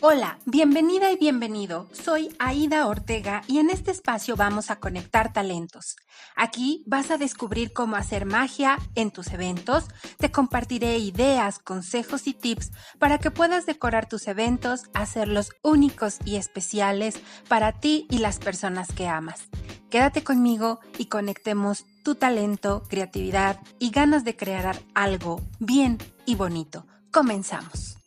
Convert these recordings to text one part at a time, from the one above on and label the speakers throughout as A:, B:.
A: Hola, bienvenida y bienvenido. Soy Aida Ortega y en este espacio vamos a conectar talentos. Aquí vas a descubrir cómo hacer magia en tus eventos. Te compartiré ideas, consejos y tips para que puedas decorar tus eventos, hacerlos únicos y especiales para ti y las personas que amas. Quédate conmigo y conectemos tu talento, creatividad y ganas de crear algo bien y bonito. Comenzamos.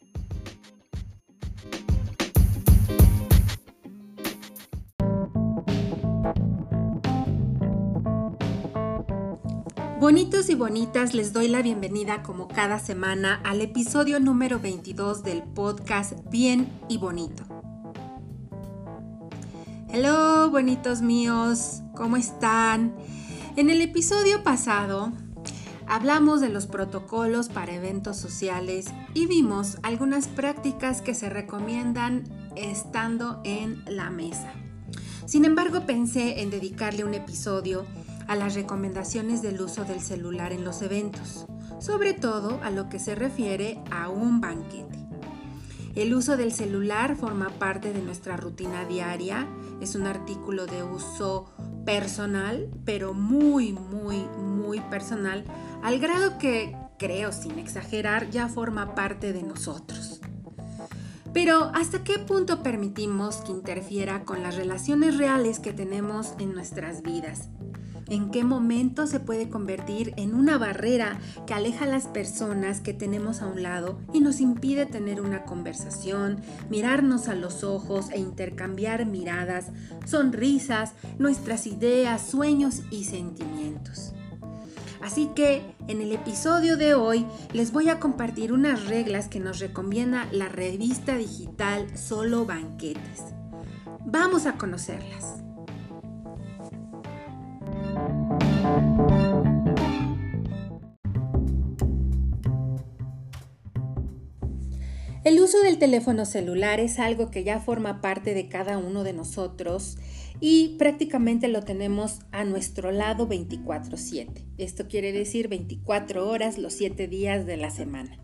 A: Bonitos y bonitas, les doy la bienvenida como cada semana al episodio número 22 del podcast Bien y Bonito. Hello, bonitos míos, ¿cómo están? En el episodio pasado hablamos de los protocolos para eventos sociales y vimos algunas prácticas que se recomiendan estando en la mesa. Sin embargo, pensé en dedicarle un episodio a las recomendaciones del uso del celular en los eventos, sobre todo a lo que se refiere a un banquete. El uso del celular forma parte de nuestra rutina diaria, es un artículo de uso personal, pero muy, muy, muy personal, al grado que, creo sin exagerar, ya forma parte de nosotros. Pero ¿hasta qué punto permitimos que interfiera con las relaciones reales que tenemos en nuestras vidas? En qué momento se puede convertir en una barrera que aleja a las personas que tenemos a un lado y nos impide tener una conversación, mirarnos a los ojos e intercambiar miradas, sonrisas, nuestras ideas, sueños y sentimientos. Así que en el episodio de hoy les voy a compartir unas reglas que nos recomienda la revista digital Solo Banquetes. Vamos a conocerlas. El uso del teléfono celular es algo que ya forma parte de cada uno de nosotros y prácticamente lo tenemos a nuestro lado 24/7. Esto quiere decir 24 horas los 7 días de la semana.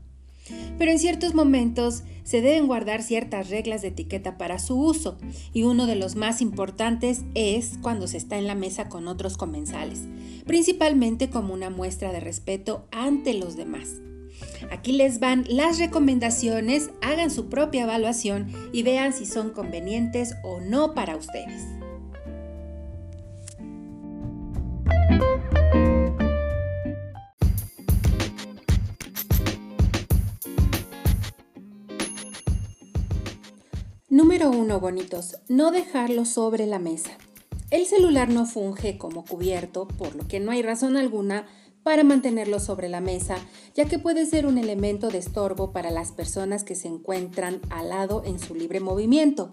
A: Pero en ciertos momentos se deben guardar ciertas reglas de etiqueta para su uso y uno de los más importantes es cuando se está en la mesa con otros comensales, principalmente como una muestra de respeto ante los demás. Aquí les van las recomendaciones, hagan su propia evaluación y vean si son convenientes o no para ustedes. Número 1, bonitos, no dejarlo sobre la mesa. El celular no funge como cubierto, por lo que no hay razón alguna para mantenerlo sobre la mesa, ya que puede ser un elemento de estorbo para las personas que se encuentran al lado en su libre movimiento.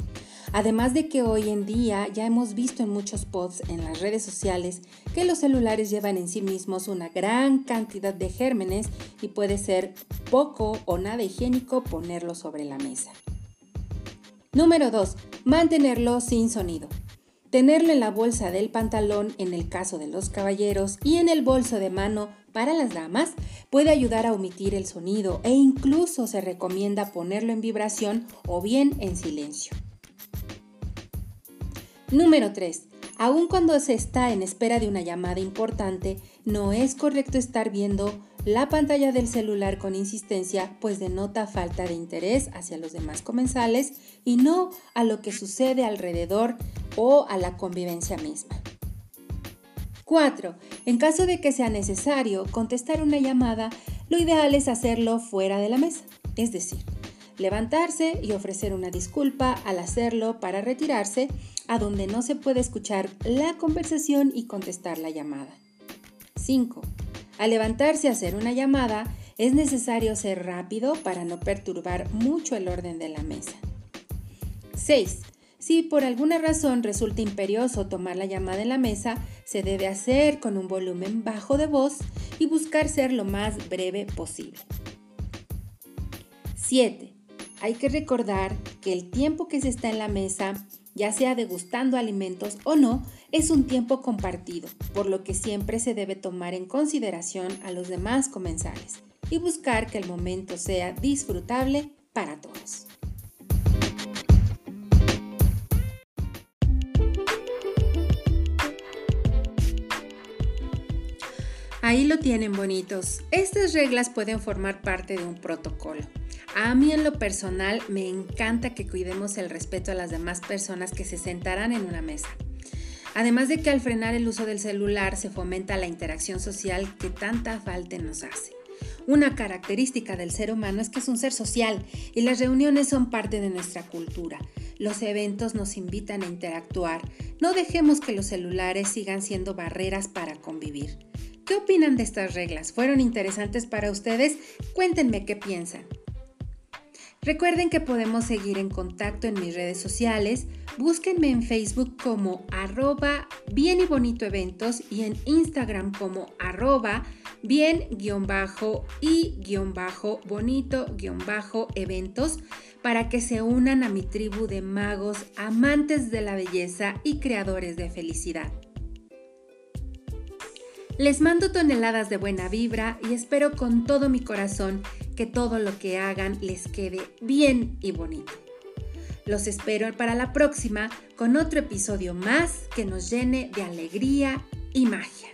A: Además de que hoy en día ya hemos visto en muchos posts en las redes sociales que los celulares llevan en sí mismos una gran cantidad de gérmenes y puede ser poco o nada higiénico ponerlo sobre la mesa. Número 2. Mantenerlo sin sonido. Tenerlo en la bolsa del pantalón en el caso de los caballeros y en el bolso de mano para las damas puede ayudar a omitir el sonido e incluso se recomienda ponerlo en vibración o bien en silencio. Número 3. Aun cuando se está en espera de una llamada importante, no es correcto estar viendo la pantalla del celular con insistencia, pues denota falta de interés hacia los demás comensales y no a lo que sucede alrededor o a la convivencia misma. 4. En caso de que sea necesario contestar una llamada, lo ideal es hacerlo fuera de la mesa, es decir, levantarse y ofrecer una disculpa al hacerlo para retirarse a donde no se puede escuchar la conversación y contestar la llamada. 5. Al levantarse a hacer una llamada, es necesario ser rápido para no perturbar mucho el orden de la mesa. 6. Si por alguna razón resulta imperioso tomar la llamada en la mesa, se debe hacer con un volumen bajo de voz y buscar ser lo más breve posible. 7. Hay que recordar que el tiempo que se está en la mesa, ya sea degustando alimentos o no, es un tiempo compartido, por lo que siempre se debe tomar en consideración a los demás comensales y buscar que el momento sea disfrutable para todos. Ahí lo tienen bonitos. Estas reglas pueden formar parte de un protocolo. A mí en lo personal me encanta que cuidemos el respeto a las demás personas que se sentarán en una mesa. Además de que al frenar el uso del celular se fomenta la interacción social que tanta falta nos hace. Una característica del ser humano es que es un ser social y las reuniones son parte de nuestra cultura. Los eventos nos invitan a interactuar. No dejemos que los celulares sigan siendo barreras para convivir. ¿Qué opinan de estas reglas? ¿Fueron interesantes para ustedes? Cuéntenme qué piensan. Recuerden que podemos seguir en contacto en mis redes sociales. Búsquenme en Facebook como arroba bien y bonito eventos y en Instagram como arroba bien y bonito eventos para que se unan a mi tribu de magos, amantes de la belleza y creadores de felicidad. Les mando toneladas de buena vibra y espero con todo mi corazón que todo lo que hagan les quede bien y bonito. Los espero para la próxima con otro episodio más que nos llene de alegría y magia.